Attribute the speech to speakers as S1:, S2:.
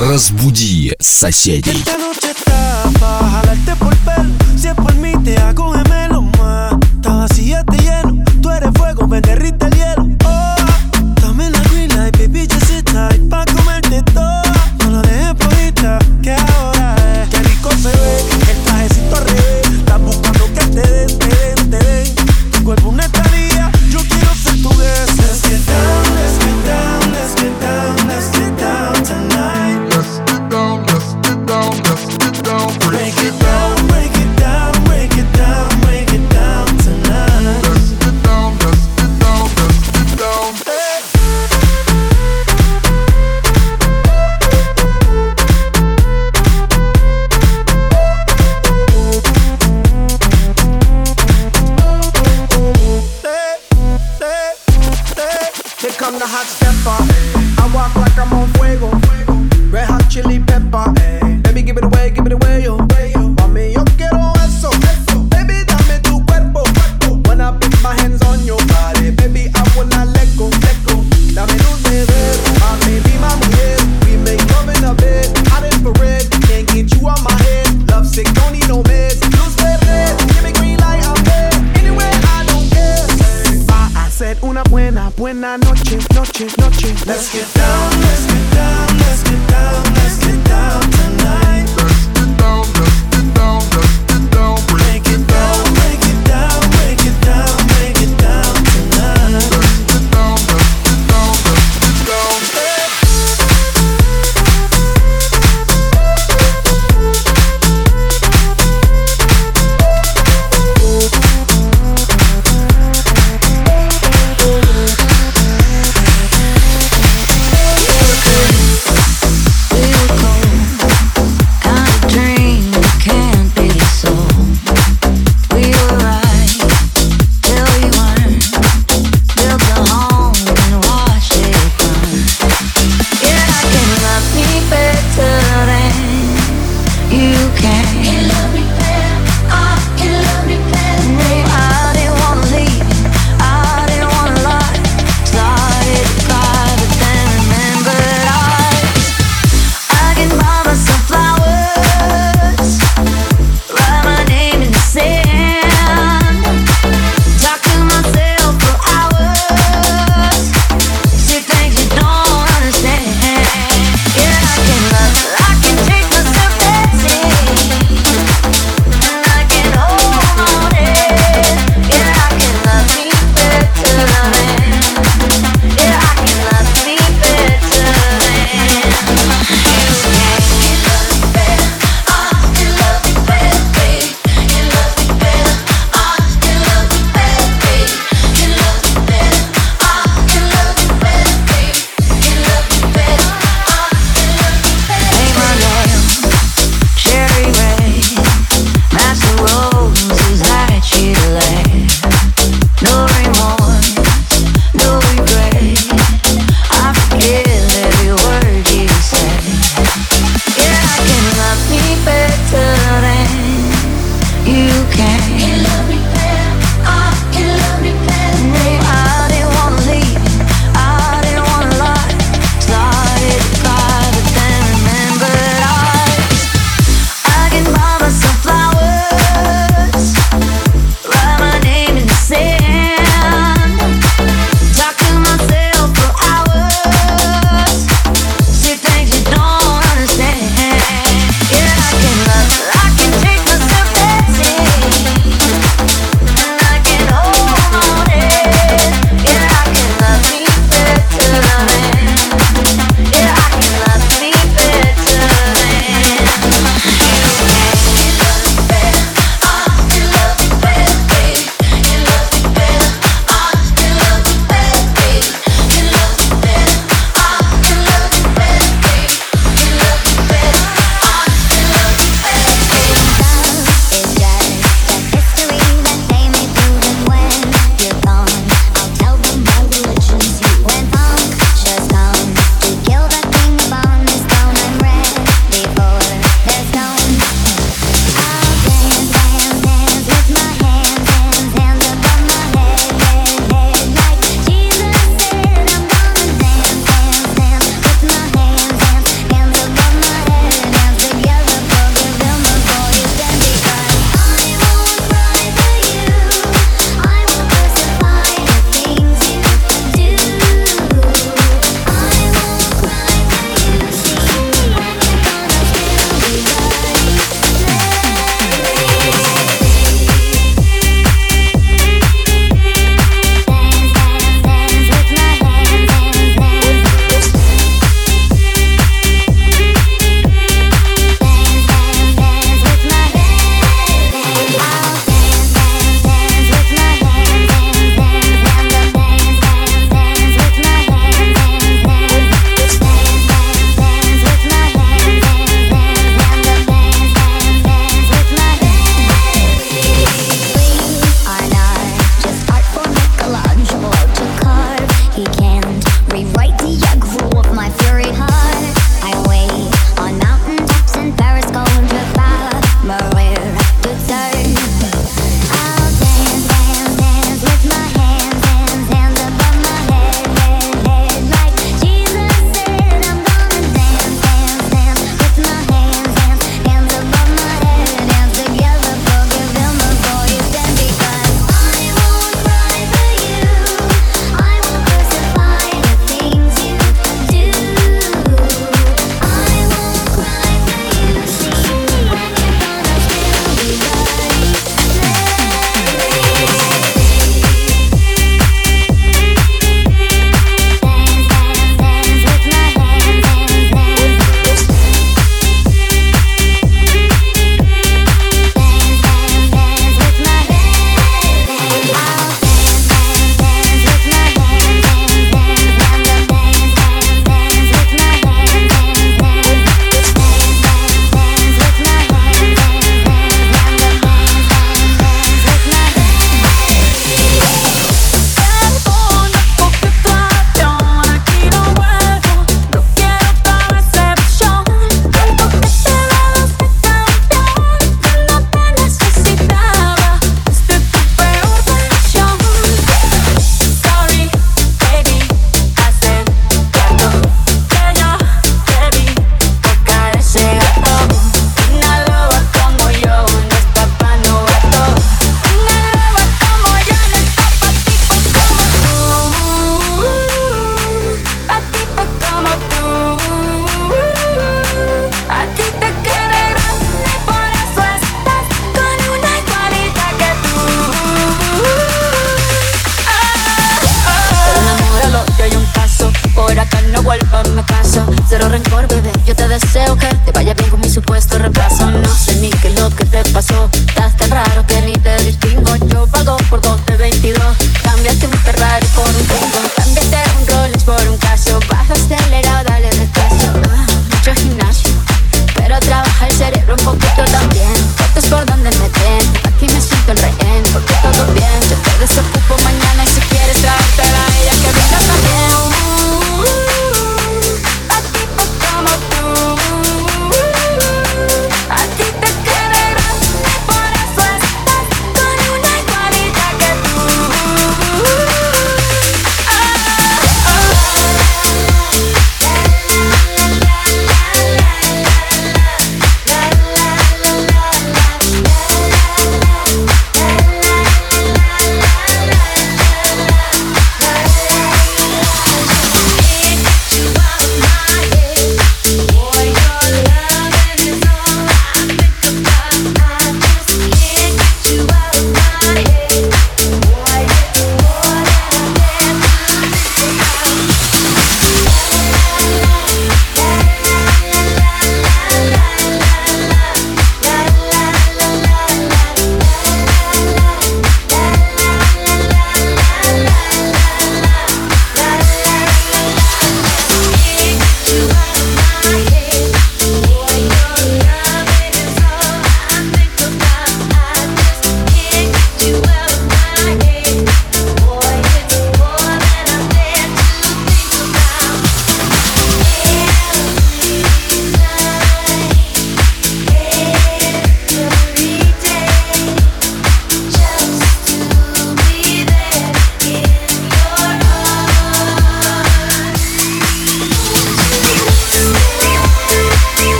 S1: Разбуди соседей.
S2: noche, noche. Let's get down, let's get down, let's get down, let's get down.